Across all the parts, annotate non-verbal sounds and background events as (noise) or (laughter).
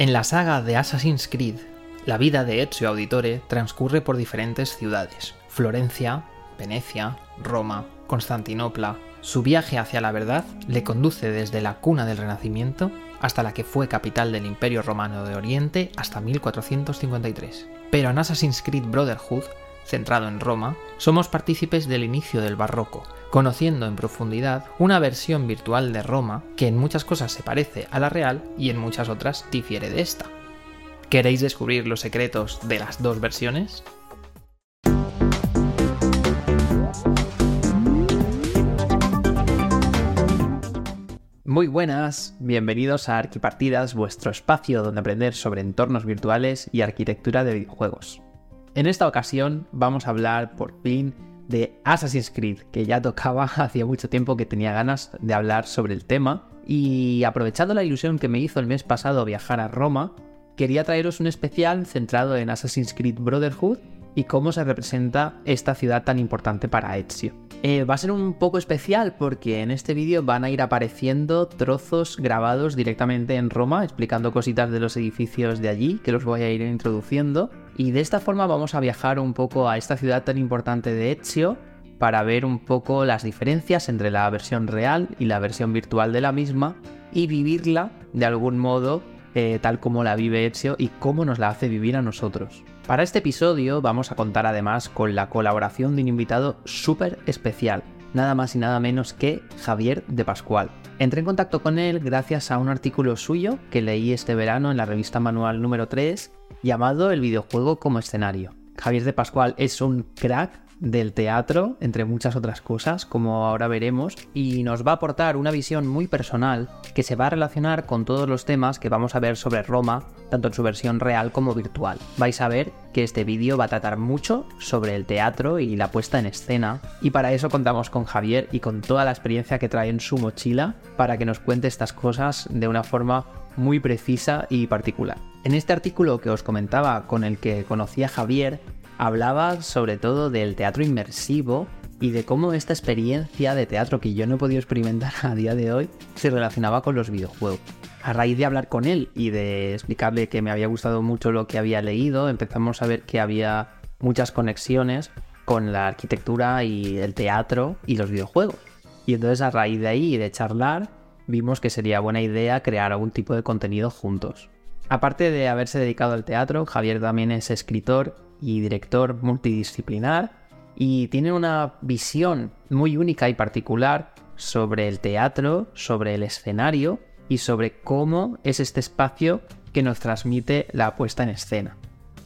En la saga de Assassin's Creed, la vida de Ezio Auditore transcurre por diferentes ciudades: Florencia, Venecia, Roma, Constantinopla. Su viaje hacia la verdad le conduce desde la cuna del Renacimiento hasta la que fue capital del Imperio Romano de Oriente hasta 1453. Pero en Assassin's Creed Brotherhood, centrado en Roma, somos partícipes del inicio del barroco, conociendo en profundidad una versión virtual de Roma que en muchas cosas se parece a la real y en muchas otras difiere de esta. ¿Queréis descubrir los secretos de las dos versiones? Muy buenas, bienvenidos a Arquipartidas, vuestro espacio donde aprender sobre entornos virtuales y arquitectura de videojuegos. En esta ocasión vamos a hablar por fin de Assassin's Creed, que ya tocaba (laughs) hacía mucho tiempo que tenía ganas de hablar sobre el tema. Y aprovechando la ilusión que me hizo el mes pasado viajar a Roma, quería traeros un especial centrado en Assassin's Creed Brotherhood y cómo se representa esta ciudad tan importante para Ezio. Eh, va a ser un poco especial porque en este vídeo van a ir apareciendo trozos grabados directamente en Roma, explicando cositas de los edificios de allí, que los voy a ir introduciendo. Y de esta forma vamos a viajar un poco a esta ciudad tan importante de Ezio para ver un poco las diferencias entre la versión real y la versión virtual de la misma y vivirla de algún modo eh, tal como la vive Ezio y cómo nos la hace vivir a nosotros. Para este episodio vamos a contar además con la colaboración de un invitado súper especial, nada más y nada menos que Javier de Pascual. Entré en contacto con él gracias a un artículo suyo que leí este verano en la revista Manual número 3 llamado El videojuego como escenario. Javier de Pascual es un crack del teatro, entre muchas otras cosas, como ahora veremos, y nos va a aportar una visión muy personal que se va a relacionar con todos los temas que vamos a ver sobre Roma, tanto en su versión real como virtual. Vais a ver que este vídeo va a tratar mucho sobre el teatro y la puesta en escena, y para eso contamos con Javier y con toda la experiencia que trae en su mochila para que nos cuente estas cosas de una forma muy precisa y particular. En este artículo que os comentaba con el que conocí a Javier, hablaba sobre todo del teatro inmersivo y de cómo esta experiencia de teatro que yo no he podido experimentar (laughs) a día de hoy se relacionaba con los videojuegos. A raíz de hablar con él y de explicarle que me había gustado mucho lo que había leído, empezamos a ver que había muchas conexiones con la arquitectura y el teatro y los videojuegos. Y entonces a raíz de ahí y de charlar, vimos que sería buena idea crear algún tipo de contenido juntos. Aparte de haberse dedicado al teatro, Javier también es escritor y director multidisciplinar y tiene una visión muy única y particular sobre el teatro, sobre el escenario y sobre cómo es este espacio que nos transmite la puesta en escena.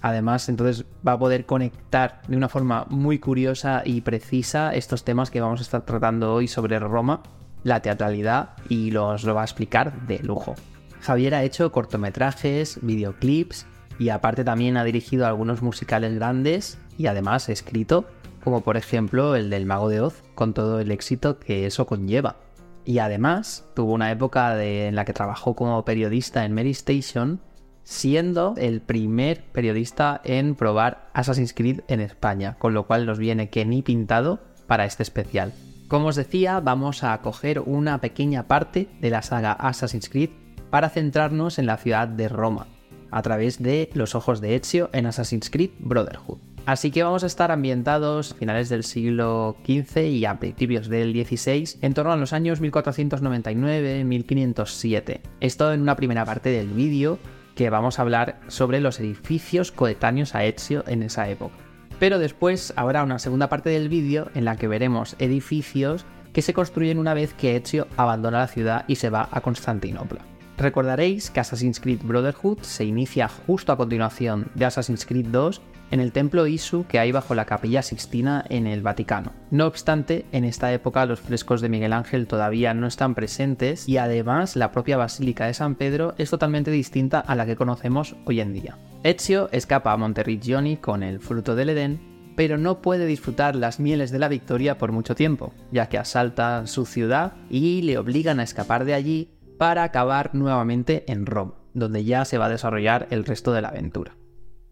Además, entonces va a poder conectar de una forma muy curiosa y precisa estos temas que vamos a estar tratando hoy sobre Roma, la teatralidad y los lo va a explicar de lujo. Javier ha hecho cortometrajes, videoclips y aparte también ha dirigido algunos musicales grandes y además ha escrito, como por ejemplo el del Mago de Oz, con todo el éxito que eso conlleva. Y además tuvo una época en la que trabajó como periodista en Mary Station, siendo el primer periodista en probar Assassin's Creed en España, con lo cual nos viene que ni pintado para este especial. Como os decía, vamos a coger una pequeña parte de la saga Assassin's Creed para centrarnos en la ciudad de Roma, a través de los ojos de Ezio en Assassin's Creed Brotherhood. Así que vamos a estar ambientados a finales del siglo XV y a principios del XVI, en torno a los años 1499-1507. Esto en una primera parte del vídeo que vamos a hablar sobre los edificios coetáneos a Ezio en esa época. Pero después habrá una segunda parte del vídeo en la que veremos edificios que se construyen una vez que Ezio abandona la ciudad y se va a Constantinopla. Recordaréis que Assassin's Creed Brotherhood se inicia justo a continuación de Assassin's Creed 2 en el templo Isu que hay bajo la capilla Sixtina en el Vaticano. No obstante, en esta época los frescos de Miguel Ángel todavía no están presentes y además la propia Basílica de San Pedro es totalmente distinta a la que conocemos hoy en día. Ezio escapa a Monteriggioni con el fruto del Edén, pero no puede disfrutar las mieles de la victoria por mucho tiempo, ya que asaltan su ciudad y le obligan a escapar de allí para acabar nuevamente en Roma, donde ya se va a desarrollar el resto de la aventura.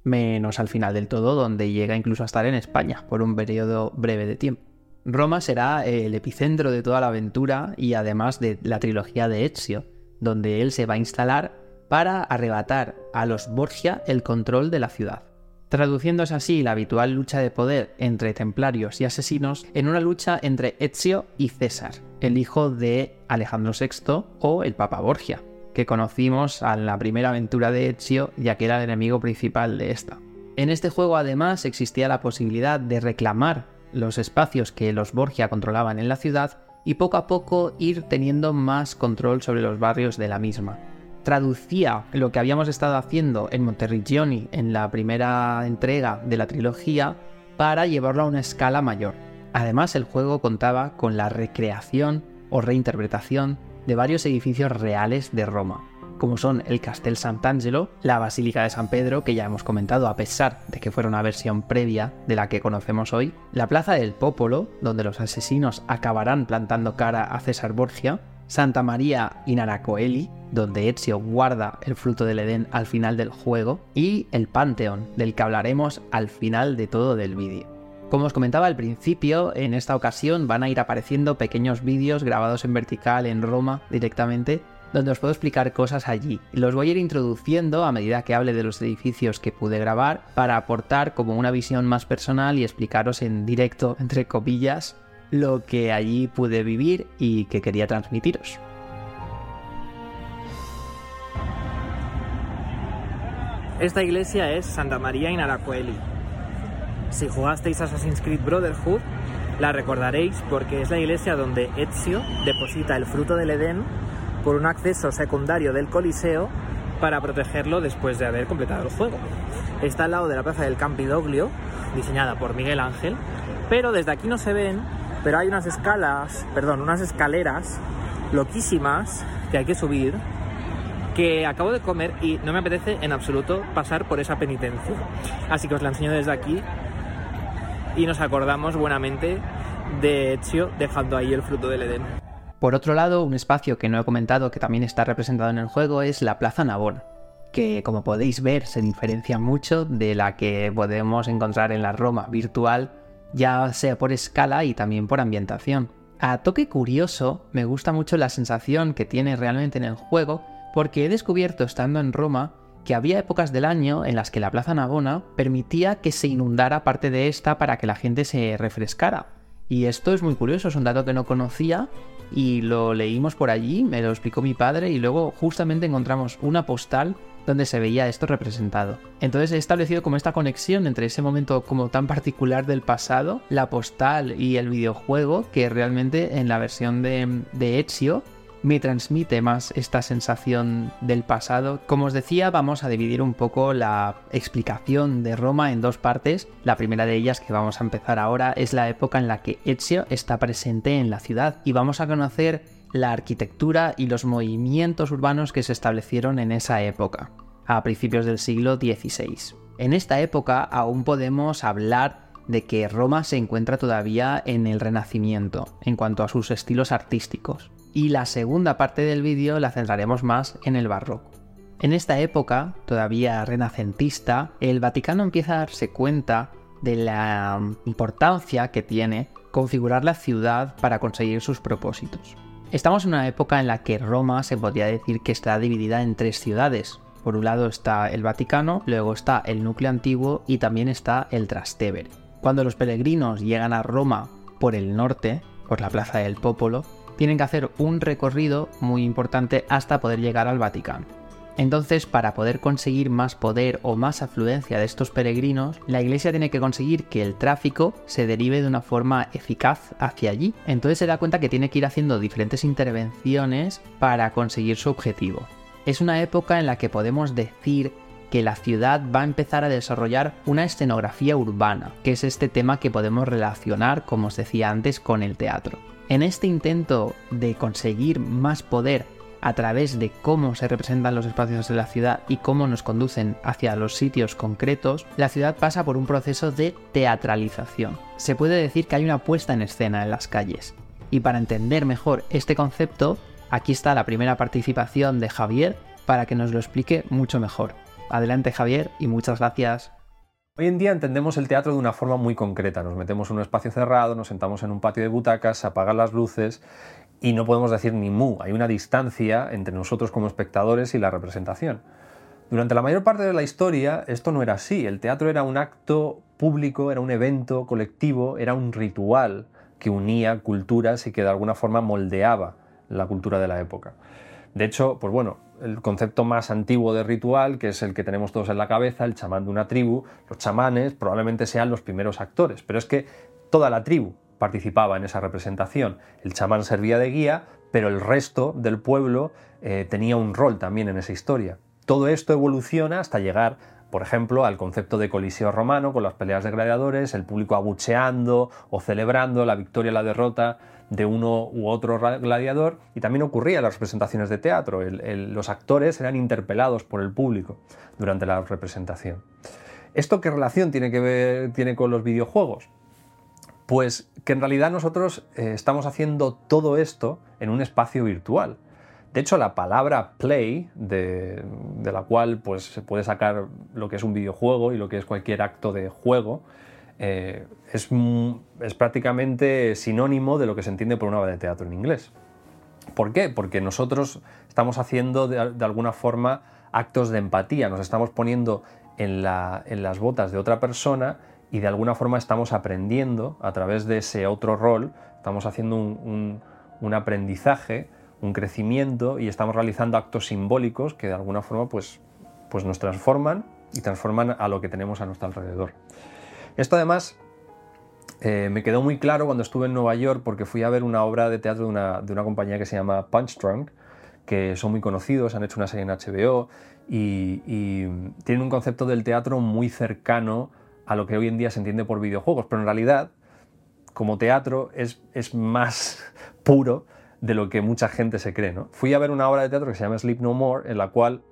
Menos al final del todo, donde llega incluso a estar en España por un periodo breve de tiempo. Roma será el epicentro de toda la aventura y además de la trilogía de Ezio, donde él se va a instalar para arrebatar a los Borgia el control de la ciudad traduciéndose así la habitual lucha de poder entre templarios y asesinos en una lucha entre Ezio y César, el hijo de Alejandro VI o el Papa Borgia, que conocimos en la primera aventura de Ezio ya que era el enemigo principal de esta. En este juego además existía la posibilidad de reclamar los espacios que los Borgia controlaban en la ciudad y poco a poco ir teniendo más control sobre los barrios de la misma traducía lo que habíamos estado haciendo en Monterrigioni en la primera entrega de la trilogía para llevarlo a una escala mayor. Además, el juego contaba con la recreación o reinterpretación de varios edificios reales de Roma, como son el Castel Sant'Angelo, la Basílica de San Pedro, que ya hemos comentado a pesar de que fuera una versión previa de la que conocemos hoy, la Plaza del Popolo, donde los asesinos acabarán plantando cara a César Borgia, Santa María in Aracoeli, donde Ezio guarda el fruto del Edén al final del juego, y el Panteón, del que hablaremos al final de todo del vídeo. Como os comentaba al principio, en esta ocasión van a ir apareciendo pequeños vídeos grabados en vertical en Roma directamente, donde os puedo explicar cosas allí. Los voy a ir introduciendo a medida que hable de los edificios que pude grabar para aportar como una visión más personal y explicaros en directo, entre comillas, lo que allí pude vivir y que quería transmitiros. Esta iglesia es Santa María in Aracoeli. Si jugasteis Assassin's Creed Brotherhood, la recordaréis porque es la iglesia donde Ezio deposita el fruto del Edén por un acceso secundario del Coliseo para protegerlo después de haber completado el juego. Está al lado de la plaza del Campidoglio, diseñada por Miguel Ángel, pero desde aquí no se ven pero hay unas escalas, perdón, unas escaleras loquísimas que hay que subir que acabo de comer y no me apetece en absoluto pasar por esa penitencia. Así que os la enseño desde aquí y nos acordamos buenamente de Ezio dejando ahí el fruto del Edén. Por otro lado, un espacio que no he comentado que también está representado en el juego es la Plaza Navona, que como podéis ver se diferencia mucho de la que podemos encontrar en la Roma virtual ya sea por escala y también por ambientación. A toque curioso, me gusta mucho la sensación que tiene realmente en el juego, porque he descubierto estando en Roma que había épocas del año en las que la Plaza Navona permitía que se inundara parte de esta para que la gente se refrescara. Y esto es muy curioso, es un dato que no conocía y lo leímos por allí, me lo explicó mi padre y luego justamente encontramos una postal donde se veía esto representado. Entonces he establecido como esta conexión entre ese momento como tan particular del pasado, la postal y el videojuego, que realmente en la versión de, de Ezio me transmite más esta sensación del pasado. Como os decía, vamos a dividir un poco la explicación de Roma en dos partes. La primera de ellas que vamos a empezar ahora es la época en la que Ezio está presente en la ciudad y vamos a conocer la arquitectura y los movimientos urbanos que se establecieron en esa época, a principios del siglo XVI. En esta época aún podemos hablar de que Roma se encuentra todavía en el Renacimiento en cuanto a sus estilos artísticos, y la segunda parte del vídeo la centraremos más en el barroco. En esta época, todavía renacentista, el Vaticano empieza a darse cuenta de la importancia que tiene configurar la ciudad para conseguir sus propósitos. Estamos en una época en la que Roma se podría decir que está dividida en tres ciudades. Por un lado está el Vaticano, luego está el núcleo antiguo y también está el Trastevere. Cuando los peregrinos llegan a Roma por el norte, por la Plaza del Popolo, tienen que hacer un recorrido muy importante hasta poder llegar al Vaticano. Entonces, para poder conseguir más poder o más afluencia de estos peregrinos, la iglesia tiene que conseguir que el tráfico se derive de una forma eficaz hacia allí. Entonces se da cuenta que tiene que ir haciendo diferentes intervenciones para conseguir su objetivo. Es una época en la que podemos decir que la ciudad va a empezar a desarrollar una escenografía urbana, que es este tema que podemos relacionar, como os decía antes, con el teatro. En este intento de conseguir más poder a través de cómo se representan los espacios de la ciudad y cómo nos conducen hacia los sitios concretos, la ciudad pasa por un proceso de teatralización. Se puede decir que hay una puesta en escena en las calles. Y para entender mejor este concepto, aquí está la primera participación de Javier para que nos lo explique mucho mejor. Adelante Javier y muchas gracias. Hoy en día entendemos el teatro de una forma muy concreta. Nos metemos en un espacio cerrado, nos sentamos en un patio de butacas, se apagan las luces y no podemos decir ni mu, hay una distancia entre nosotros como espectadores y la representación. Durante la mayor parte de la historia esto no era así, el teatro era un acto público, era un evento colectivo, era un ritual que unía culturas y que de alguna forma moldeaba la cultura de la época. De hecho, pues bueno, el concepto más antiguo de ritual, que es el que tenemos todos en la cabeza, el chamán de una tribu, los chamanes probablemente sean los primeros actores, pero es que toda la tribu participaba en esa representación. El chamán servía de guía, pero el resto del pueblo eh, tenía un rol también en esa historia. Todo esto evoluciona hasta llegar, por ejemplo, al concepto de coliseo romano, con las peleas de gladiadores, el público abucheando o celebrando la victoria la derrota de uno u otro gladiador, y también ocurría en las representaciones de teatro. los actores eran interpelados por el público durante la representación. ¿Esto qué relación tiene que ver tiene con los videojuegos? Pues que en realidad nosotros eh, estamos haciendo todo esto en un espacio virtual. De hecho, la palabra play, de, la cual pues, se puede sacar lo que es un videojuego y lo que es cualquier acto de juego, eh, es, prácticamente sinónimo de lo que se entiende por una obra de teatro en inglés. ¿Por qué? Porque nosotros estamos haciendo de, alguna forma actos de empatía, nos estamos poniendo en las botas de otra persona y de alguna forma estamos aprendiendo a través de ese otro rol, estamos haciendo un, aprendizaje, un crecimiento y estamos realizando actos simbólicos que de alguna forma pues, pues nos transforman y transforman a lo que tenemos a nuestro alrededor. Esto además eh, me quedó muy claro cuando estuve en Nueva York porque fui a ver una obra de teatro de una, de una compañía que se llama Punch Drunk, que son muy conocidos, han hecho una serie en HBO y, tienen un concepto del teatro muy cercano a lo que hoy en día se entiende por videojuegos, pero en realidad, como teatro, es, es más (laughs) puro de lo que mucha gente se cree. ¿no? Fui a ver una obra de teatro que se llama Sleep No More, en la cual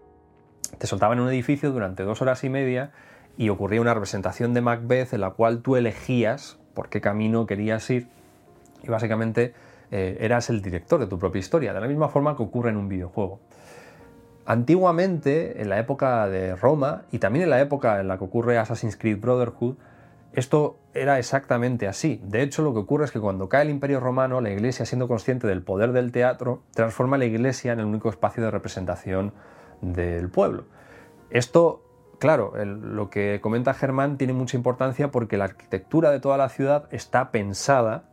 te soltaban en un edificio durante dos horas y media y ocurría una representación de Macbeth en la cual tú elegías por qué camino querías ir y básicamente eh, eras el director de tu propia historia, de la misma forma que ocurre en un videojuego. Antiguamente, en la época de Roma y también en la época en la que ocurre Assassin's Creed Brotherhood, esto era exactamente así. De hecho, lo que ocurre es que cuando cae el Imperio Romano, la Iglesia, siendo consciente del poder del teatro, transforma la Iglesia en el único espacio de representación del pueblo. Esto, claro, lo que comenta Germán tiene mucha importancia porque la arquitectura de toda la ciudad está pensada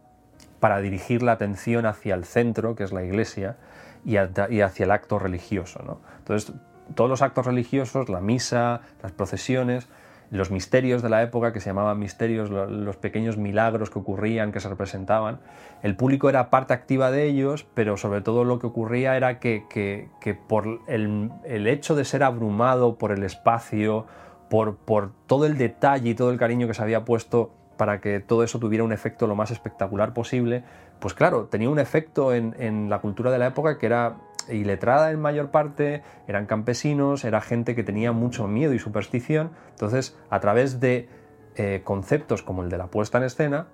para dirigir la atención hacia el centro, que es la Iglesia, y, hacia el acto religioso. Entonces, todos los actos religiosos, la misa, las procesiones, los misterios de la época, que se llamaban misterios, los pequeños milagros que ocurrían, que se representaban, el público era parte activa de ellos, pero sobre todo lo que ocurría era que, que, por el, el, hecho de ser abrumado por el espacio, por, por todo el detalle y todo el cariño que se había puesto para que todo eso tuviera un efecto lo más espectacular posible, pues claro, tenía un efecto en, la cultura de la época que era iletrada en mayor parte, eran campesinos, era gente que tenía mucho miedo y superstición, entonces a través de eh, conceptos como el de la puesta en escena,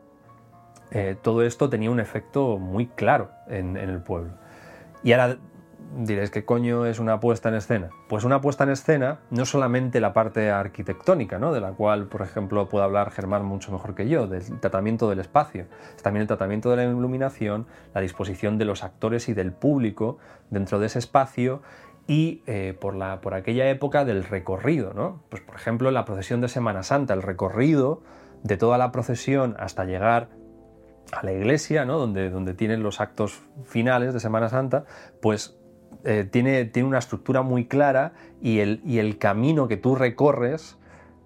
eh, todo esto tenía un efecto muy claro en, el pueblo. Y diréis, ¿qué coño es una puesta en escena? Pues una puesta en escena no solamente la parte arquitectónica, ¿no? de la cual, por ejemplo, puede hablar Germán mucho mejor que yo, del tratamiento del espacio, es también el tratamiento de la iluminación, la disposición de los actores y del público dentro de ese espacio y eh, por, la, por aquella época del recorrido. ¿no? Pues, por ejemplo, la procesión de Semana Santa, el recorrido de toda la procesión hasta llegar a la iglesia, ¿no? donde, donde tienen los actos finales de Semana Santa, pues eh, tiene, tiene, una estructura muy clara y el, y el camino que tú recorres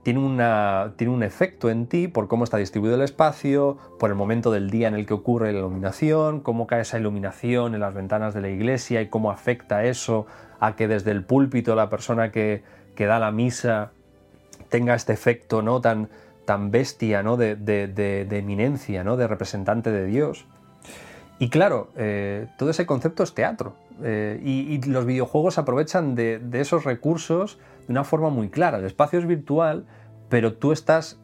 tiene, una, tiene, un efecto en ti por cómo está distribuido el espacio, por el momento del día en el que ocurre la iluminación, cómo cae esa iluminación en las ventanas de la iglesia y cómo afecta eso a que desde el púlpito la persona que, que da la misa tenga este efecto ¿no? tan, tan bestia ¿no? de, de, de, eminencia, ¿no? de representante de Dios. Y claro, eh, todo ese concepto es teatro. Eh, y, los videojuegos aprovechan de, esos recursos de una forma muy clara. El espacio es virtual, pero tú estás,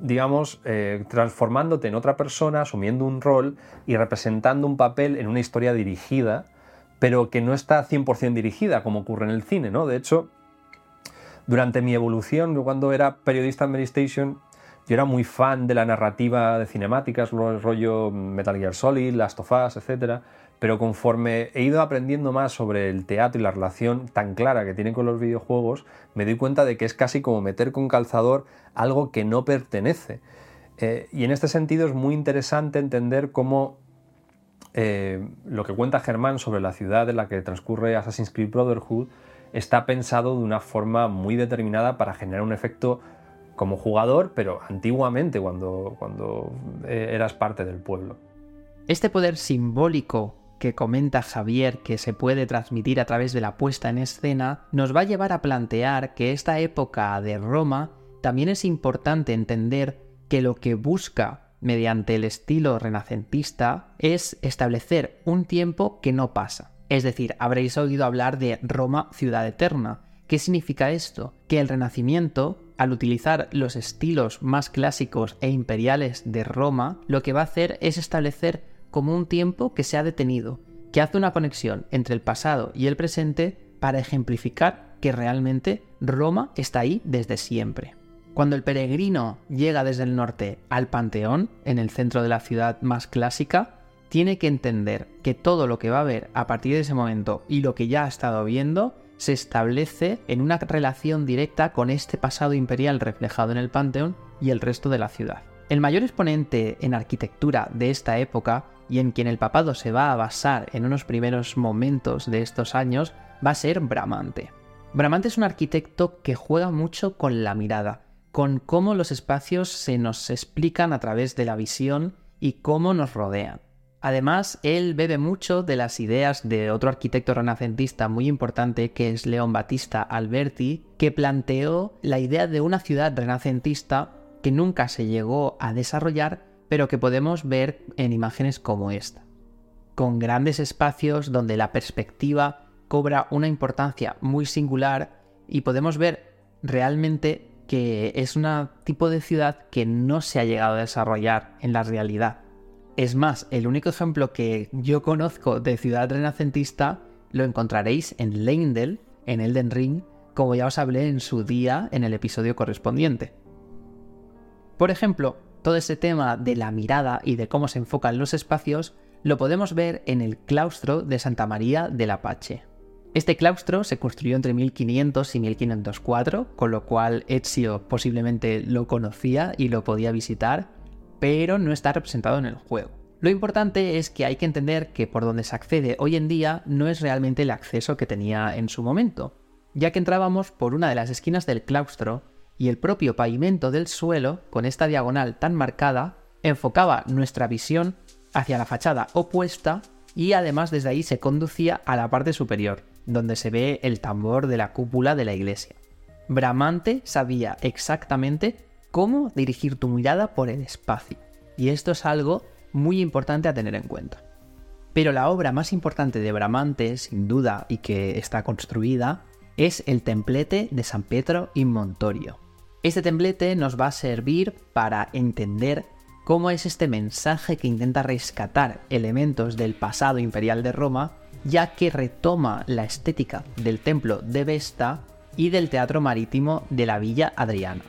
digamos, eh, transformándote en otra persona, asumiendo un rol y representando un papel en una historia dirigida, pero que no está 100% dirigida, como ocurre en el cine, ¿no? De hecho, durante mi evolución, cuando era periodista en Mary Station, yo era muy fan de la narrativa de cinemáticas, rollo Metal Gear Solid, Last of Us, etc. pero conforme he ido aprendiendo más sobre el teatro y la relación tan clara que tiene con los videojuegos, me doy cuenta de que es casi como meter con calzador algo que no pertenece. Eh, y en este sentido es muy interesante entender cómo eh, lo que cuenta Germán sobre la ciudad en la que transcurre Assassin's Creed Brotherhood está pensado de una forma muy determinada para generar un efecto como jugador, pero antiguamente cuando, cuando eh, eras parte del pueblo. Este poder simbólico que comenta Javier que se puede transmitir a través de la puesta en escena, nos va a llevar a plantear que esta época de Roma también es importante entender que lo que busca mediante el estilo renacentista es establecer un tiempo que no pasa. Es decir, habréis oído hablar de Roma ciudad eterna. ¿Qué significa esto? Que el Renacimiento, al utilizar los estilos más clásicos e imperiales de Roma, lo que va a hacer es establecer como un tiempo que se ha detenido, que hace una conexión entre el pasado y el presente para ejemplificar que realmente Roma está ahí desde siempre. Cuando el peregrino llega desde el norte al Panteón, en el centro de la ciudad más clásica, tiene que entender que todo lo que va a ver a partir de ese momento y lo que ya ha estado viendo se establece en una relación directa con este pasado imperial reflejado en el Panteón y el resto de la ciudad. El mayor exponente en arquitectura de esta época y en quien el papado se va a basar en unos primeros momentos de estos años va a ser Bramante. Bramante es un arquitecto que juega mucho con la mirada, con cómo los espacios se nos explican a través de la visión y cómo nos rodean. Además, él bebe mucho de las ideas de otro arquitecto renacentista muy importante que es León Battista Alberti, que planteó la idea de una ciudad renacentista que nunca se llegó a desarrollar, pero que podemos ver en imágenes como esta, con grandes espacios donde la perspectiva cobra una importancia muy singular y podemos ver realmente que es un tipo de ciudad que no se ha llegado a desarrollar en la realidad. Es más, el único ejemplo que yo conozco de ciudad renacentista lo encontraréis en Leindel, en Elden Ring, como ya os hablé en su día en el episodio correspondiente. Por ejemplo, todo ese tema de la mirada y de cómo se enfocan los espacios lo podemos ver en el claustro de Santa María del Apache. Este claustro se construyó entre 1500 y 1504, con lo cual Ezio posiblemente lo conocía y lo podía visitar, pero no está representado en el juego. Lo importante es que hay que entender que por donde se accede hoy en día no es realmente el acceso que tenía en su momento, ya que entrábamos por una de las esquinas del claustro y el propio pavimento del suelo, con esta diagonal tan marcada, enfocaba nuestra visión hacia la fachada opuesta y además desde ahí se conducía a la parte superior, donde se ve el tambor de la cúpula de la iglesia. Bramante sabía exactamente cómo dirigir tu mirada por el espacio, y esto es algo muy importante a tener en cuenta. Pero la obra más importante de Bramante, sin duda, y que está construida, es el templete de San Pedro in Montorio, este templete nos va a servir para entender cómo es este mensaje que intenta rescatar elementos del pasado imperial de Roma, ya que retoma la estética del templo de Vesta y del teatro marítimo de la Villa Adriana.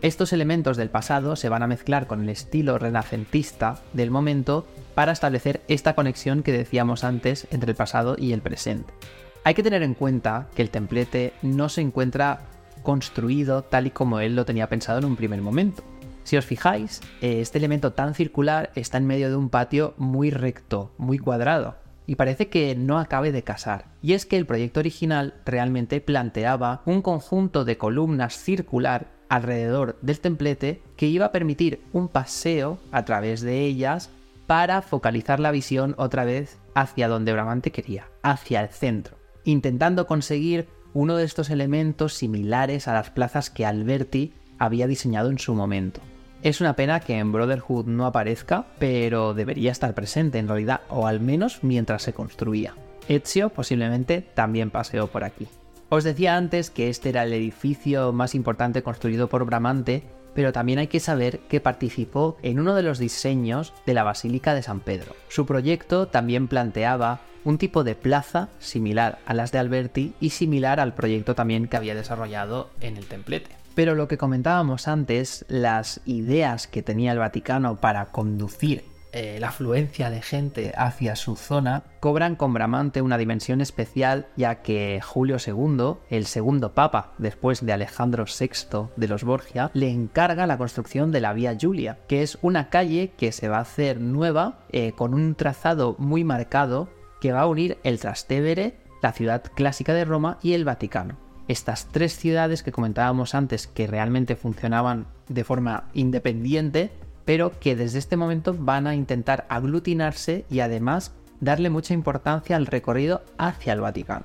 Estos elementos del pasado se van a mezclar con el estilo renacentista del momento para establecer esta conexión que decíamos antes entre el pasado y el presente. Hay que tener en cuenta que el templete no se encuentra construido tal y como él lo tenía pensado en un primer momento. Si os fijáis, eh, este elemento tan circular está en medio de un patio muy recto, muy cuadrado, y parece que no acabe de casar. Y es que el proyecto original realmente planteaba un conjunto de columnas circular alrededor del templete que iba a permitir un paseo a través de ellas para focalizar la visión otra vez hacia donde Bramante quería, hacia el centro, intentando conseguir uno de estos elementos similares a las plazas que Alberti había diseñado en su momento. Es una pena que en Brotherhood no aparezca, pero debería estar presente en realidad, o al menos mientras se construía. Ezio posiblemente también paseó por aquí. Os decía antes que este era el edificio más importante construido por Bramante, pero también hay que saber que participó en uno de los diseños de la Basílica de San Pedro. Su proyecto también planteaba un tipo de plaza similar a las de Alberti y similar al proyecto también que había desarrollado en el templete. Pero lo que comentábamos antes, las ideas que tenía el Vaticano para conducir eh, la afluencia de gente hacia su zona, cobran con Bramante una dimensión especial ya que Julio II, el segundo papa después de Alejandro VI de los Borgia, le encarga la construcción de la Vía Julia, que es una calle que se va a hacer nueva eh, con un trazado muy marcado que va a unir el Trastevere, la ciudad clásica de Roma, y el Vaticano. Estas tres ciudades que comentábamos antes que realmente funcionaban de forma independiente, pero que desde este momento van a intentar aglutinarse y además darle mucha importancia al recorrido hacia el Vaticano.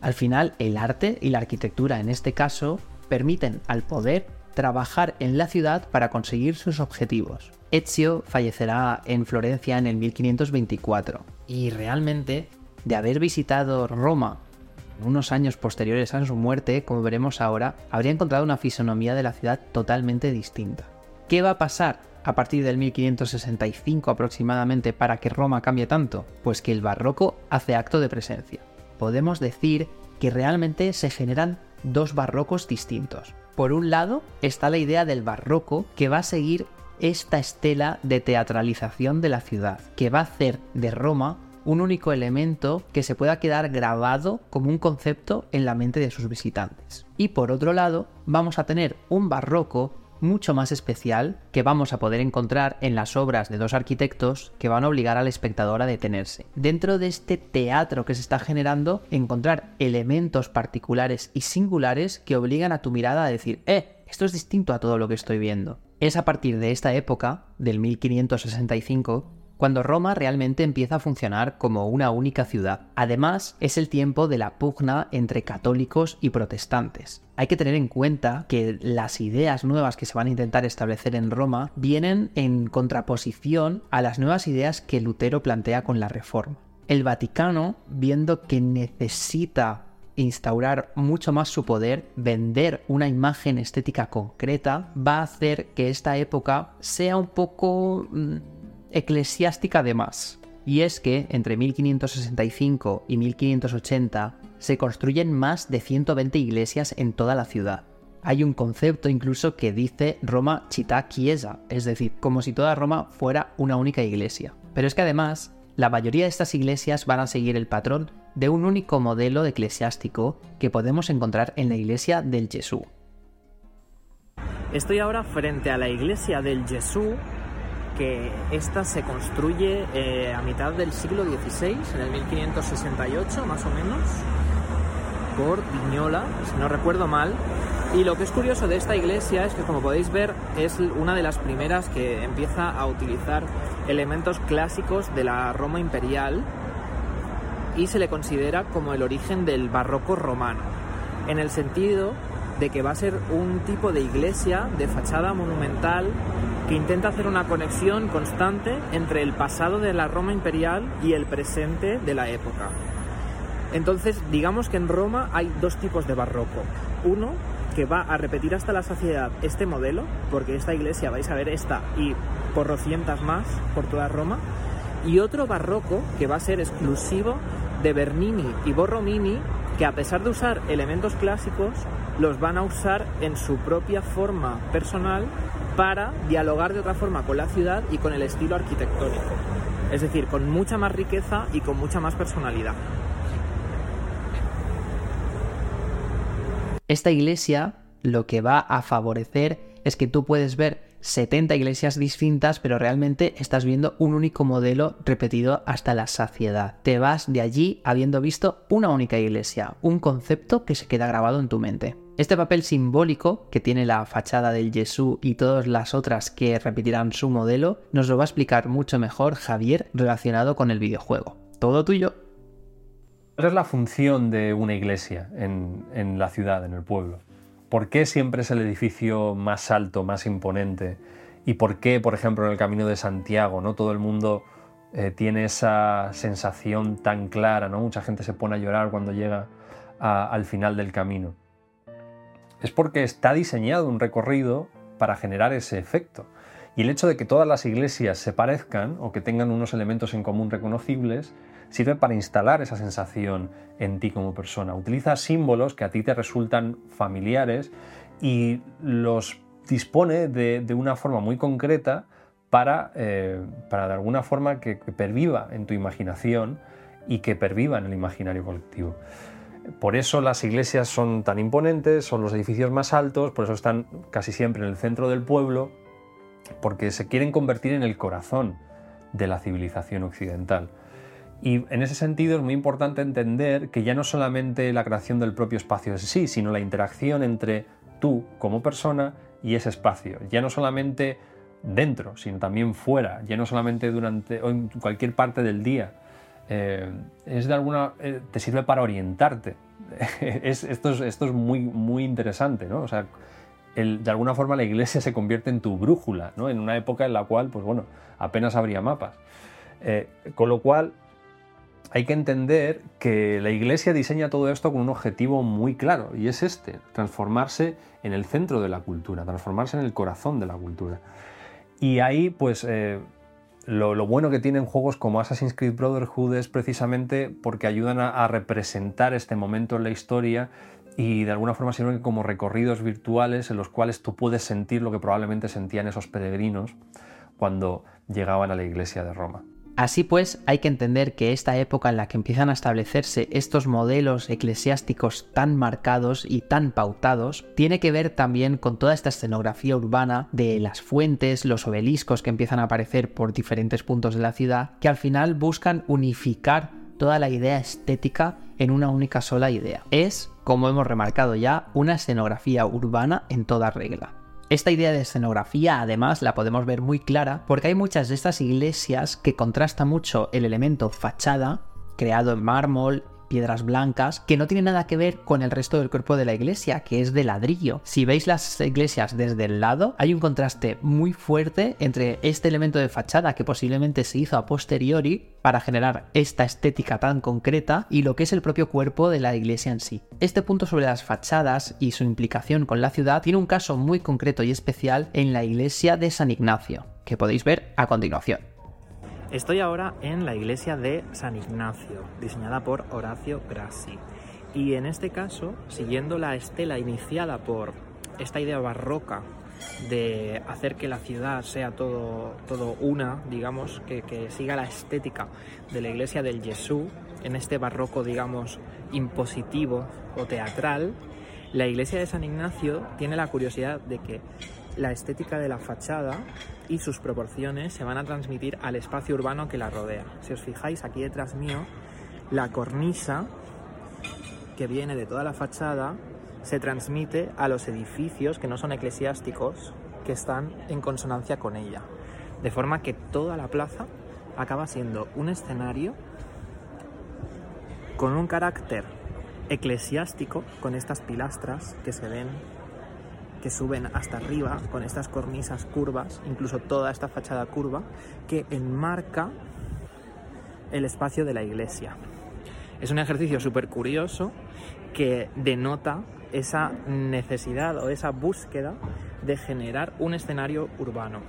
Al final, el arte y la arquitectura en este caso permiten al poder trabajar en la ciudad para conseguir sus objetivos. Ezio fallecerá en Florencia en el 1524 y realmente de haber visitado Roma unos años posteriores a su muerte, como veremos ahora, habría encontrado una fisonomía de la ciudad totalmente distinta. ¿Qué va a pasar a partir del 1565 aproximadamente para que Roma cambie tanto? Pues que el barroco hace acto de presencia. Podemos decir que realmente se generan dos barrocos distintos. Por un lado está la idea del barroco que va a seguir esta estela de teatralización de la ciudad, que va a hacer de Roma un único elemento que se pueda quedar grabado como un concepto en la mente de sus visitantes. Y por otro lado, vamos a tener un barroco mucho más especial que vamos a poder encontrar en las obras de dos arquitectos que van a obligar al espectador a detenerse. Dentro de este teatro que se está generando, encontrar elementos particulares y singulares que obligan a tu mirada a decir, eh, esto es distinto a todo lo que estoy viendo. Es a partir de esta época, del 1565, cuando Roma realmente empieza a funcionar como una única ciudad. Además, es el tiempo de la pugna entre católicos y protestantes. Hay que tener en cuenta que las ideas nuevas que se van a intentar establecer en Roma vienen en contraposición a las nuevas ideas que Lutero plantea con la Reforma. El Vaticano, viendo que necesita instaurar mucho más su poder, vender una imagen estética concreta, va a hacer que esta época sea un poco mm, eclesiástica de más. Y es que entre 1565 y 1580 se construyen más de 120 iglesias en toda la ciudad. Hay un concepto incluso que dice Roma città chiesa, es decir, como si toda Roma fuera una única iglesia. Pero es que además, la mayoría de estas iglesias van a seguir el patrón de un único modelo eclesiástico que podemos encontrar en la iglesia del Jesús. Estoy ahora frente a la iglesia del Jesús que esta se construye eh, a mitad del siglo XVI, en el 1568 más o menos, por Viñola, si no recuerdo mal. Y lo que es curioso de esta iglesia es que, como podéis ver, es una de las primeras que empieza a utilizar elementos clásicos de la Roma imperial y se le considera como el origen del barroco romano, en el sentido de que va a ser un tipo de iglesia de fachada monumental intenta hacer una conexión constante entre el pasado de la Roma imperial y el presente de la época. Entonces, digamos que en Roma hay dos tipos de barroco. Uno, que va a repetir hasta la saciedad este modelo, porque esta iglesia vais a ver esta y por rocientas más por toda Roma. Y otro barroco que va a ser exclusivo de Bernini y Borromini, que a pesar de usar elementos clásicos, los van a usar en su propia forma personal para dialogar de otra forma con la ciudad y con el estilo arquitectónico. Es decir, con mucha más riqueza y con mucha más personalidad. Esta iglesia lo que va a favorecer es que tú puedes ver 70 iglesias distintas, pero realmente estás viendo un único modelo repetido hasta la saciedad. Te vas de allí habiendo visto una única iglesia, un concepto que se queda grabado en tu mente. Este papel simbólico que tiene la fachada del Jesús y todas las otras que repetirán su modelo, nos lo va a explicar mucho mejor Javier relacionado con el videojuego. Todo tuyo. ¿Cuál es la función de una iglesia en, en la ciudad, en el pueblo? ¿Por qué siempre es el edificio más alto, más imponente? ¿Y por qué, por ejemplo, en el Camino de Santiago, no todo el mundo eh, tiene esa sensación tan clara, ¿no? Mucha gente se pone a llorar cuando llega al final del camino es porque está diseñado un recorrido para generar ese efecto. Y el hecho de que todas las iglesias se parezcan o que tengan unos elementos en común reconocibles sirve para instalar esa sensación en ti como persona. Utiliza símbolos que a ti te resultan familiares y los dispone de, una forma muy concreta para, eh, para de alguna forma que perviva en tu imaginación y que perviva en el imaginario colectivo. Por eso las iglesias son tan imponentes, son los edificios más altos, por eso están casi siempre en el centro del pueblo, porque se quieren convertir en el corazón de la civilización occidental. Y en ese sentido es muy importante entender que ya no solamente la creación del propio espacio es sí, sino la interacción entre tú como persona y ese espacio. Ya no solamente dentro, sino también fuera, ya no solamente durante o en cualquier parte del día. Eh, es de alguna, eh, te sirve para orientarte. (laughs) esto es, esto es muy, muy interesante, ¿no? O sea, de alguna forma la iglesia se convierte en tu brújula, ¿no? En una época en la cual, pues bueno, apenas habría mapas. Eh, con lo cual, hay que entender que la iglesia diseña todo esto con un objetivo muy claro, y es este, transformarse en el centro de la cultura, transformarse en el corazón de la cultura. Y ahí, pues, lo, bueno que tienen juegos como Assassin's Creed Brotherhood es precisamente porque ayudan a, representar este momento en la historia y de alguna forma sirven como recorridos virtuales en los cuales tú puedes sentir lo que probablemente sentían esos peregrinos cuando llegaban a la iglesia de Roma. Así pues, hay que entender que esta época en la que empiezan a establecerse estos modelos eclesiásticos tan marcados y tan pautados, tiene que ver también con toda esta escenografía urbana de las fuentes, los obeliscos que empiezan a aparecer por diferentes puntos de la ciudad, que al final buscan unificar toda la idea estética en una única sola idea. Es, como hemos remarcado ya, una escenografía urbana en toda regla. Esta idea de escenografía además la podemos ver muy clara porque hay muchas de estas iglesias que contrasta mucho el elemento fachada, creado en mármol, piedras blancas, que no tiene nada que ver con el resto del cuerpo de la iglesia, que es de ladrillo. Si veis las iglesias desde el lado, hay un contraste muy fuerte entre este elemento de fachada que posiblemente se hizo a posteriori para generar esta estética tan concreta y lo que es el propio cuerpo de la iglesia en sí. Este punto sobre las fachadas y su implicación con la ciudad tiene un caso muy concreto y especial en la iglesia de San Ignacio, que podéis ver a continuación. Estoy ahora en la iglesia de San Ignacio, diseñada por Horacio Grassi. Y en este caso, siguiendo la estela iniciada por esta idea barroca de hacer que la ciudad sea todo, todo una, digamos, que, que siga la estética de la iglesia del Jesús, en este barroco, digamos, impositivo o teatral, la iglesia de San Ignacio tiene la curiosidad de que la estética de la fachada y sus proporciones se van a transmitir al espacio urbano que la rodea. Si os fijáis aquí detrás mío, la cornisa que viene de toda la fachada se transmite a los edificios que no son eclesiásticos que están en consonancia con ella. De forma que toda la plaza acaba siendo un escenario con un carácter eclesiástico, con estas pilastras que se ven que suben hasta arriba con estas cornisas curvas, incluso toda esta fachada curva, que enmarca el espacio de la iglesia. Es un ejercicio súper curioso que denota esa necesidad o esa búsqueda de generar un escenario urbano.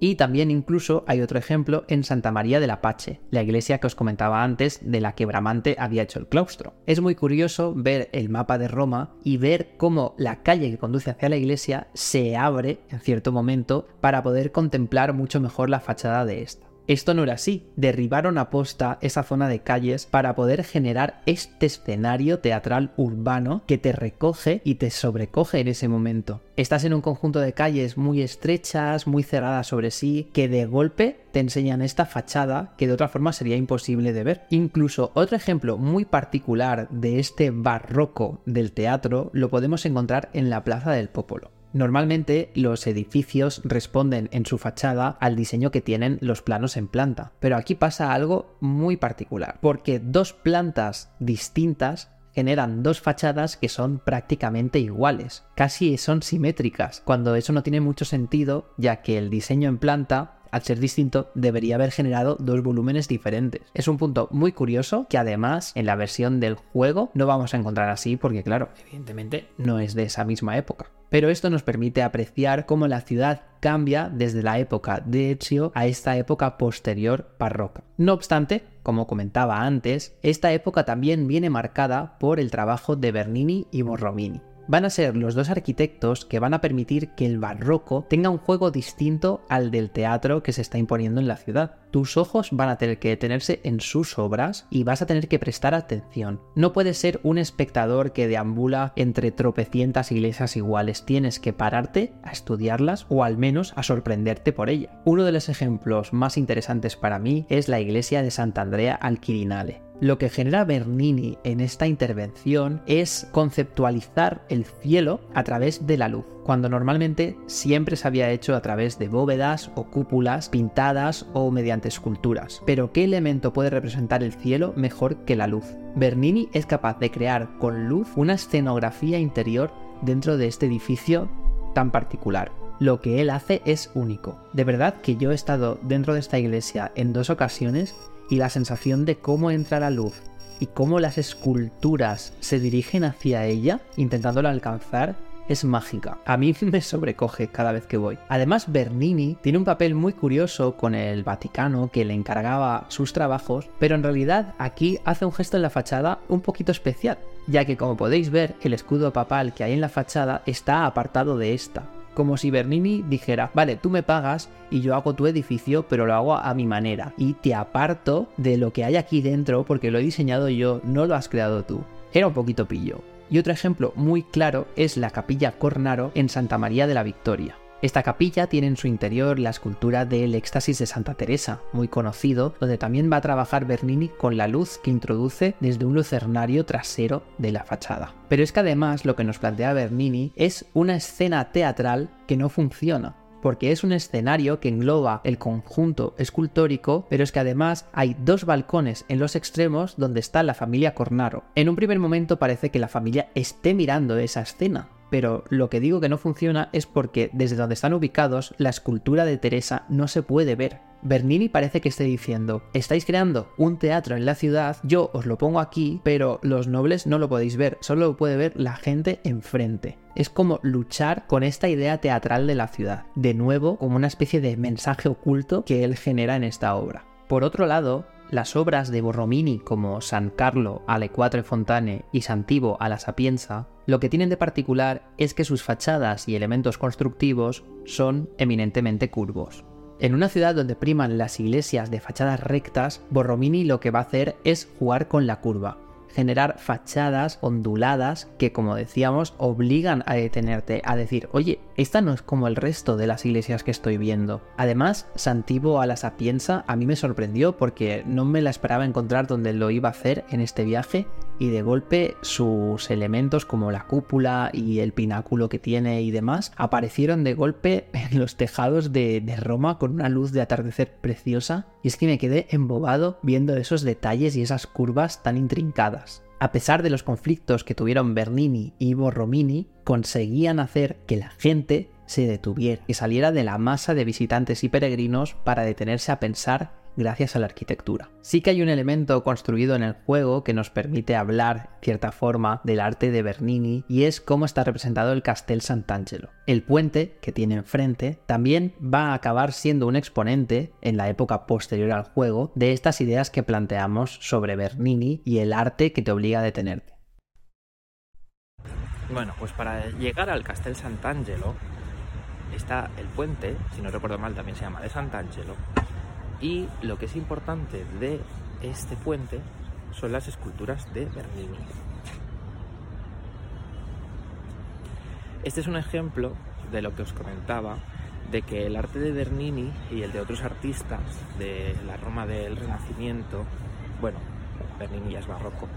Y también incluso hay otro ejemplo en Santa María del Apache, la iglesia que os comentaba antes de la que Bramante había hecho el claustro. Es muy curioso ver el mapa de Roma y ver cómo la calle que conduce hacia la iglesia se abre en cierto momento para poder contemplar mucho mejor la fachada de esta. Esto no era así, derribaron a posta esa zona de calles para poder generar este escenario teatral urbano que te recoge y te sobrecoge en ese momento. Estás en un conjunto de calles muy estrechas, muy cerradas sobre sí, que de golpe te enseñan esta fachada que de otra forma sería imposible de ver. Incluso otro ejemplo muy particular de este barroco del teatro lo podemos encontrar en la Plaza del Popolo. Normalmente los edificios responden en su fachada al diseño que tienen los planos en planta, pero aquí pasa algo muy particular, porque dos plantas distintas generan dos fachadas que son prácticamente iguales, casi son simétricas, cuando eso no tiene mucho sentido, ya que el diseño en planta al ser distinto, debería haber generado dos volúmenes diferentes. Es un punto muy curioso que además en la versión del juego no vamos a encontrar así porque claro, evidentemente no es de esa misma época pero esto nos permite apreciar cómo la ciudad cambia desde la época de Ezio a esta época posterior barroca. No obstante, como comentaba antes, esta época también viene marcada por el trabajo de Bernini y Borromini. Van a ser los dos arquitectos que van a permitir que el barroco tenga un juego distinto al del teatro que se está imponiendo en la ciudad. Tus ojos van a tener que detenerse en sus obras y vas a tener que prestar atención. No puedes ser un espectador que deambula entre tropecientas iglesias iguales, tienes que pararte a estudiarlas o al menos a sorprenderte por ella. Uno de los ejemplos más interesantes para mí es la iglesia de Sant'Andrea al Quirinale. Lo que genera Bernini en esta intervención es conceptualizar el cielo a través de la luz, cuando normalmente siempre se había hecho a través de bóvedas o cúpulas pintadas o mediante esculturas. Pero ¿qué elemento puede representar el cielo mejor que la luz? Bernini es capaz de crear con luz una escenografía interior dentro de este edificio tan particular. Lo que él hace es único. De verdad que yo he estado dentro de esta iglesia en dos ocasiones y la sensación de cómo entra la luz y cómo las esculturas se dirigen hacia ella, intentándola alcanzar, es mágica. A mí (laughs) me sobrecoge cada vez que voy. Además, Bernini tiene un papel muy curioso con el Vaticano que le encargaba sus trabajos, pero en realidad aquí hace un gesto en la fachada un poquito especial, ya que como podéis ver, el escudo papal que hay en la fachada está apartado de esta como si Bernini dijera, vale, tú me pagas y yo hago tu edificio, pero lo hago a mi manera y te aparto de lo que hay aquí dentro porque lo he diseñado yo, no lo has creado tú. Era un poquito pillo. Y otro ejemplo muy claro es la capilla Cornaro en Santa María de la Victoria. Esta capilla tiene en su interior la escultura del Éxtasis de Santa Teresa, muy conocido, donde también va a trabajar Bernini con la luz que introduce desde un lucernario trasero de la fachada. Pero es que además lo que nos plantea Bernini es una escena teatral que no funciona, porque es un escenario que engloba el conjunto escultórico, pero es que además hay dos balcones en los extremos donde está la familia Cornaro. En un primer momento parece que la familia esté mirando esa escena, pero lo que digo que no funciona es porque desde donde están ubicados la escultura de Teresa no se puede ver. Bernini parece que esté diciendo, estáis creando un teatro en la ciudad, yo os lo pongo aquí, pero los nobles no lo podéis ver, solo lo puede ver la gente enfrente. Es como luchar con esta idea teatral de la ciudad, de nuevo como una especie de mensaje oculto que él genera en esta obra. Por otro lado, las obras de Borromini como San Carlo alle Quattro Fontane y Santivo a la Sapienza, lo que tienen de particular es que sus fachadas y elementos constructivos son eminentemente curvos. En una ciudad donde priman las iglesias de fachadas rectas, Borromini lo que va a hacer es jugar con la curva, generar fachadas onduladas que, como decíamos, obligan a detenerte, a decir, oye, esta no es como el resto de las iglesias que estoy viendo. Además, Santivo a la Sapienza a mí me sorprendió porque no me la esperaba encontrar donde lo iba a hacer en este viaje y de golpe sus elementos como la cúpula y el pináculo que tiene y demás aparecieron de golpe en los tejados de, de, Roma con una luz de atardecer preciosa y es que me quedé embobado viendo esos detalles y esas curvas tan intrincadas. A pesar de los conflictos que tuvieron Bernini y Borromini, conseguían hacer que la gente se detuviera, y saliera de la masa de visitantes y peregrinos para detenerse a pensar gracias a la arquitectura. Sí que hay un elemento construido en el juego que nos permite hablar, cierta forma, del arte de Bernini y es cómo está representado el Castel Sant'Angelo. El puente que tiene enfrente también va a acabar siendo un exponente, en la época posterior al juego, de estas ideas que planteamos sobre Bernini y el arte que te obliga a detenerte. Bueno, pues para llegar al Castel Sant'Angelo está el puente, si no recuerdo mal también se llama de Sant'Angelo, y lo que es importante de este puente son las esculturas de Bernini. Este es un ejemplo de lo que os comentaba, de que el arte de Bernini y el de otros artistas de la Roma del Renacimiento, bueno, Bernini ya es barroco,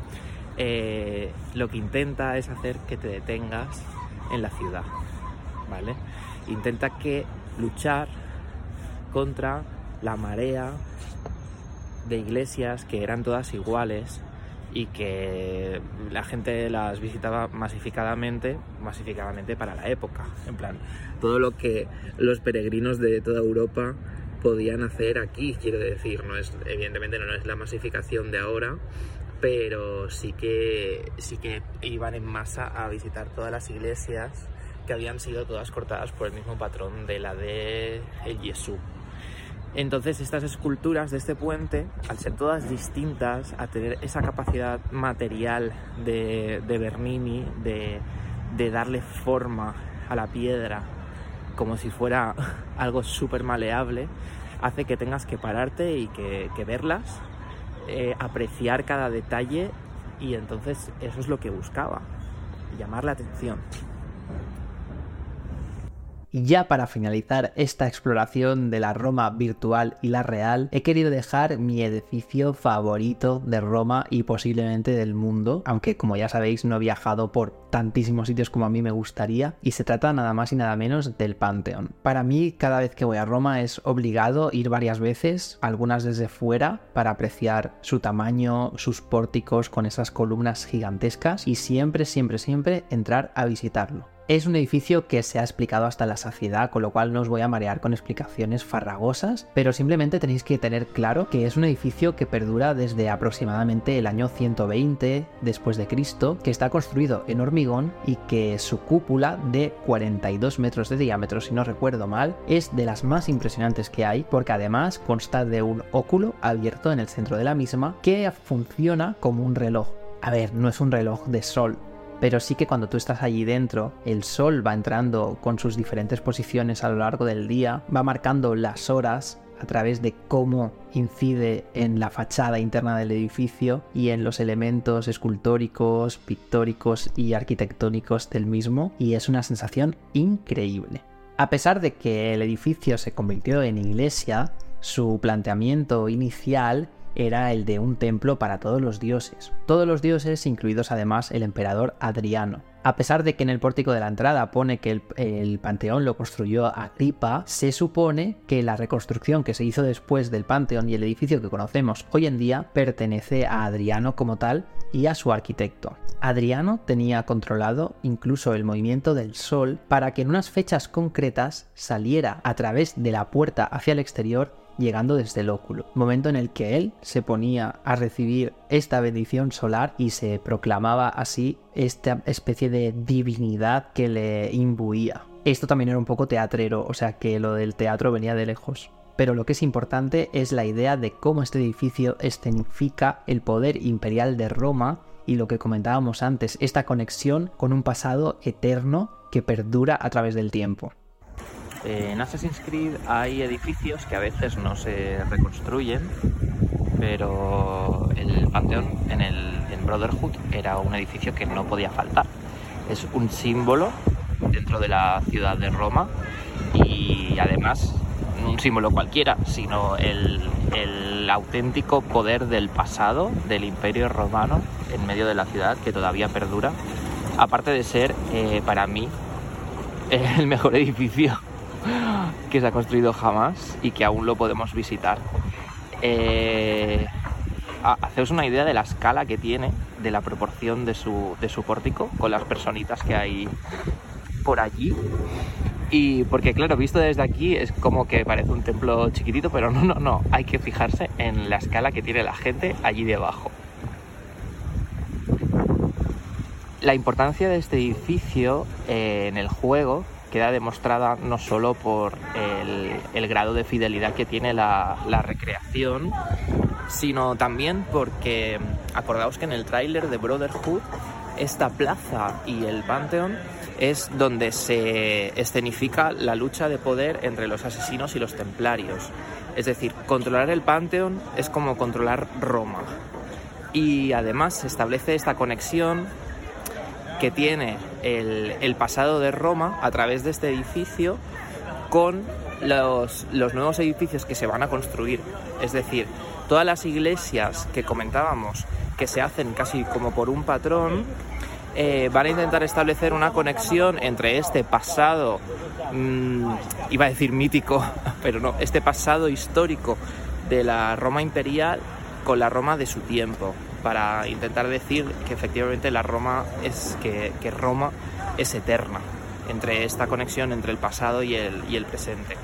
eh, lo que intenta es hacer que te detengas en la ciudad, ¿vale? Intenta que luchar contra la marea de iglesias que eran todas iguales y que la gente las visitaba masificadamente, masificadamente para la época. En plan, todo lo que los peregrinos de toda Europa podían hacer aquí, quiero decir, no es, evidentemente no es la masificación de ahora, pero sí que, sí que iban en masa a visitar todas las iglesias que habían sido todas cortadas por el mismo patrón de la de el Jesús. Entonces estas esculturas de este puente, al ser todas distintas, a tener esa capacidad material de, Bernini, de, darle forma a la piedra como si fuera (laughs) algo súper maleable, hace que tengas que pararte y que, verlas, eh, apreciar cada detalle y entonces eso es lo que buscaba, llamar la atención. Y ya para finalizar esta exploración de la Roma virtual y la real, he querido dejar mi edificio favorito de Roma y posiblemente del mundo, aunque como ya sabéis no he viajado por tantísimos sitios como a mí me gustaría, y se trata nada más y nada menos del Panteón. Para mí, cada vez que voy a Roma es obligado ir varias veces, algunas desde fuera, para apreciar su tamaño, sus pórticos con esas columnas gigantescas, y siempre, siempre, siempre entrar a visitarlo. Es un edificio que se ha explicado hasta la saciedad, con lo cual no os voy a marear con explicaciones farragosas, pero simplemente tenéis que tener claro que es un edificio que perdura desde aproximadamente el año 120 después de Cristo, que está construido en hormigón y que su cúpula de 42 metros de diámetro, si no recuerdo mal, es de las más impresionantes que hay, porque además consta de un óculo abierto en el centro de la misma que funciona como un reloj. A ver, no es un reloj de sol, pero sí que cuando tú estás allí dentro, el sol va entrando con sus diferentes posiciones a lo largo del día, va marcando las horas a través de cómo incide en la fachada interna del edificio y en los elementos escultóricos, pictóricos y arquitectónicos del mismo, y es una sensación increíble. A pesar de que el edificio se convirtió en iglesia, su planteamiento inicial era el de un templo para todos los dioses. Todos los dioses, incluidos además el emperador Adriano. A pesar de que en el pórtico de la entrada pone que el, panteón lo construyó Agripa, se supone que la reconstrucción que se hizo después del panteón y el edificio que conocemos hoy en día pertenece a Adriano como tal y a su arquitecto. Adriano tenía controlado incluso el movimiento del sol para que en unas fechas concretas saliera a través de la puerta hacia el exterior llegando desde el óculo, momento en el que él se ponía a recibir esta bendición solar y se proclamaba así esta especie de divinidad que le imbuía. Esto también era un poco teatrero, o sea que lo del teatro venía de lejos. Pero lo que es importante es la idea de cómo este edificio escenifica el poder imperial de Roma y lo que comentábamos antes, esta conexión con un pasado eterno que perdura a través del tiempo. En Assassin's Creed hay edificios que a veces no se reconstruyen, pero el Panteón en, el, Brotherhood era un edificio que no podía faltar. Es un símbolo dentro de la ciudad de Roma y además un símbolo cualquiera, sino el, auténtico poder del pasado del imperio romano en medio de la ciudad que todavía perdura, aparte de ser eh, para mí (laughs) el mejor edificio que se ha construido jamás y que aún lo podemos visitar. Eh, una idea de la escala que tiene, de la proporción de su, de su pórtico con las personitas que hay por allí. Y porque claro, visto desde aquí es como que parece un templo chiquitito, pero no, no, no, hay que fijarse en la escala que tiene la gente allí debajo. La importancia de este edificio eh, en el juego queda demostrada no solo por el, grado de fidelidad que tiene la, recreación, sino también porque acordaos que en el tráiler de Brotherhood esta plaza y el Pantheon es donde se escenifica la lucha de poder entre los asesinos y los templarios. Es decir, controlar el Pantheon es como controlar Roma. Y además se establece esta conexión que tiene el, pasado de Roma a través de este edificio con los, nuevos edificios que se van a construir. Es decir, todas las iglesias que comentábamos que se hacen casi como por un patrón, eh, van a intentar establecer una conexión entre este pasado, mm, iba a decir mítico, (laughs) pero no, este pasado histórico de la Roma imperial con la Roma de su tiempo para intentar decir que efectivamente la Roma es que, Roma es eterna entre esta conexión entre el pasado y el, y el presente.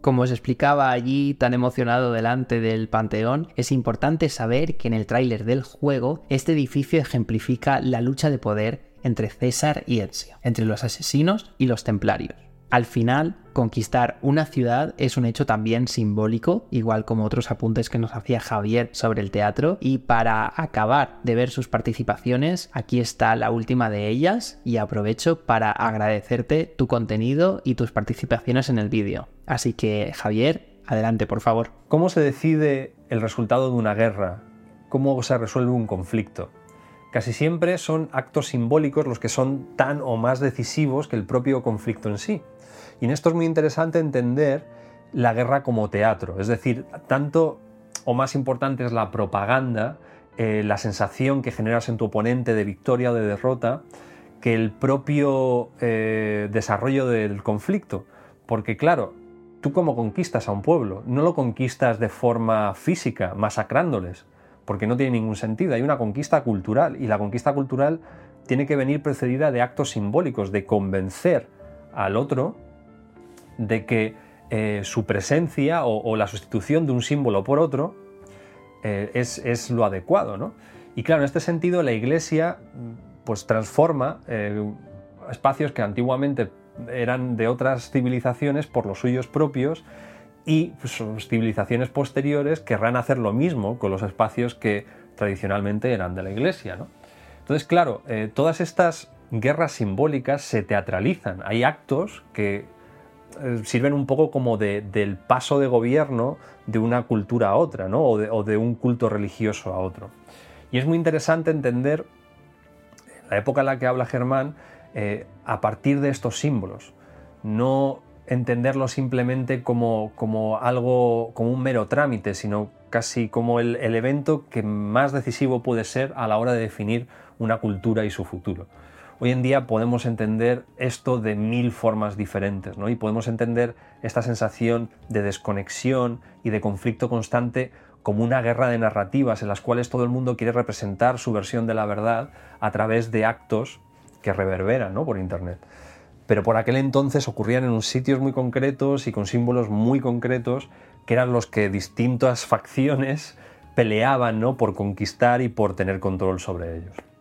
Como os explicaba allí, tan emocionado delante del Panteón, es importante saber que en el tráiler del juego este edificio ejemplifica la lucha de poder entre César y Ezio, entre los asesinos y los templarios. Al final, conquistar una ciudad es un hecho también simbólico, igual como otros apuntes que nos hacía Javier sobre el teatro. Y para acabar de ver sus participaciones, aquí está la última de ellas y aprovecho para agradecerte tu contenido y tus participaciones en el vídeo. Así que, Javier, adelante, por favor. ¿Cómo se decide el resultado de una guerra? ¿Cómo se resuelve un conflicto? Casi siempre son actos simbólicos los que son tan o más decisivos que el propio conflicto en sí. Y en esto es muy interesante entender la guerra como teatro, es decir, tanto o más importante es la propaganda, eh, la sensación que generas en tu oponente de victoria o de derrota, que el propio eh, desarrollo del conflicto. Porque claro, tú como conquistas a un pueblo, no lo conquistas de forma física, masacrándoles, porque no tiene ningún sentido. Hay una conquista cultural y la conquista cultural tiene que venir precedida de actos simbólicos, de convencer al otro de que eh, su presencia o, la sustitución de un símbolo por otro eh, es, lo adecuado. ¿no? Y claro, en este sentido la Iglesia pues, transforma eh, espacios que antiguamente eran de otras civilizaciones por los suyos propios y pues, civilizaciones posteriores querrán hacer lo mismo con los espacios que tradicionalmente eran de la Iglesia. ¿no? Entonces, claro, todas estas guerras simbólicas se teatralizan. Hay actos que sirven un poco como del paso de gobierno de una cultura a otra, ¿no? o, de, un culto religioso a otro. Y es muy interesante entender la época en la que habla Germán eh, a partir de estos símbolos, no entenderlo simplemente como, como, algo, como un mero trámite, sino casi como el evento que más decisivo puede ser a la hora de definir una cultura y su futuro. Hoy en día podemos entender esto de mil formas diferentes, ¿no? Y podemos entender esta sensación de desconexión y de conflicto constante como una guerra de narrativas en las cuales todo el mundo quiere representar su versión de la verdad a través de actos que reverberan ¿no? por Internet. Pero por aquel entonces ocurrían en sitios muy concretos y con símbolos muy concretos que eran los que distintas facciones peleaban ¿no? por conquistar y por tener control sobre ellos.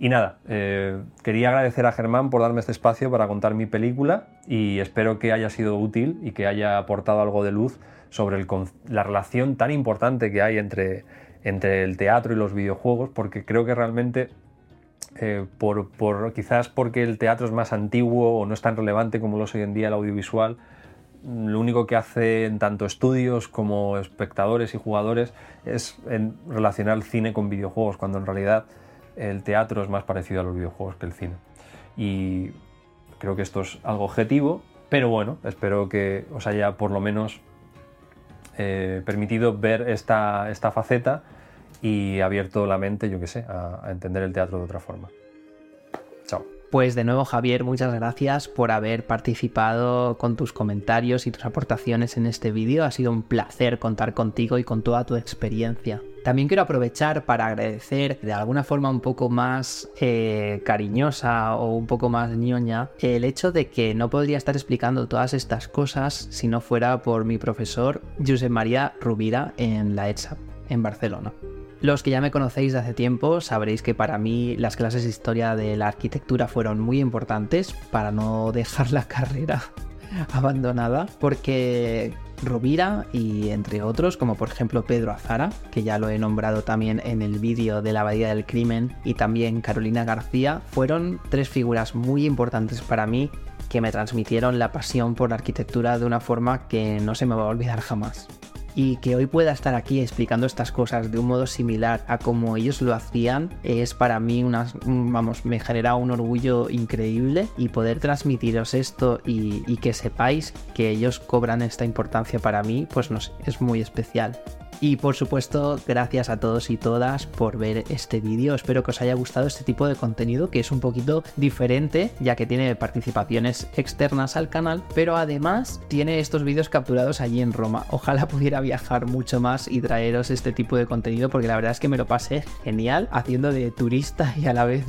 Y nada, eh, quería agradecer a Germán por darme este espacio para contar mi película y espero que haya sido útil y que haya aportado algo de luz sobre la relación tan importante que hay entre, entre el teatro y los videojuegos, porque creo que realmente, eh, por, quizás porque el teatro es más antiguo o no es tan relevante como lo es hoy en día el audiovisual, lo único que hacen tanto estudios como espectadores y jugadores es relacionar el cine con videojuegos, cuando en realidad el teatro es más parecido a los videojuegos que el cine. Y creo que esto es algo objetivo, pero bueno, espero que os haya por lo menos eh, permitido ver esta, esta, faceta y abierto la mente, yo qué sé, a entender el teatro de otra forma. Chao. Pues de nuevo Javier, muchas gracias por haber participado con tus comentarios y tus aportaciones en este vídeo. Ha sido un placer contar contigo y con toda tu experiencia. También quiero aprovechar para agradecer de alguna forma un poco más eh, cariñosa o un poco más ñoña el hecho de que no podría estar explicando todas estas cosas si no fuera por mi profesor Josep María Rubira en la ETSAP en Barcelona. Los que ya me conocéis de hace tiempo sabréis que para mí las clases de historia de la arquitectura fueron muy importantes para no dejar la (laughs) carrera abandonada, porque Rovira y entre otros, como por ejemplo Pedro Azara, que ya lo he nombrado también en el vídeo de la Abadía del Crimen, y también Carolina García, fueron tres figuras muy importantes para mí que me transmitieron la pasión por la arquitectura de una forma que no se me va a olvidar jamás y que hoy pueda estar aquí explicando estas cosas de un modo similar a como ellos lo hacían es para mí una, vamos, me genera un orgullo increíble y poder transmitiros esto y, y que sepáis que ellos cobran esta importancia para mí, pues no sé, es muy especial. Y por supuesto, gracias a todos y todas por ver este vídeo. Espero que os haya gustado este tipo de contenido que es un poquito diferente, ya que tiene participaciones externas al canal, pero además tiene estos vídeos capturados allí en Roma. Ojalá pudiera viajar mucho más y traeros este tipo de contenido, porque la verdad es que me lo pasé genial haciendo de turista y a la vez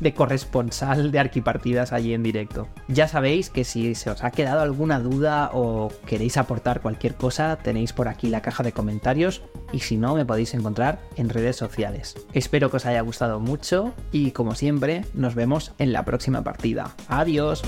de, corresponsal de arquipartidas allí en directo. Ya sabéis que si se os ha quedado alguna duda o queréis aportar cualquier cosa, tenéis por aquí la caja de y si no me podéis encontrar en redes sociales. Espero que os haya gustado mucho y como siempre nos vemos en la próxima partida. Adiós.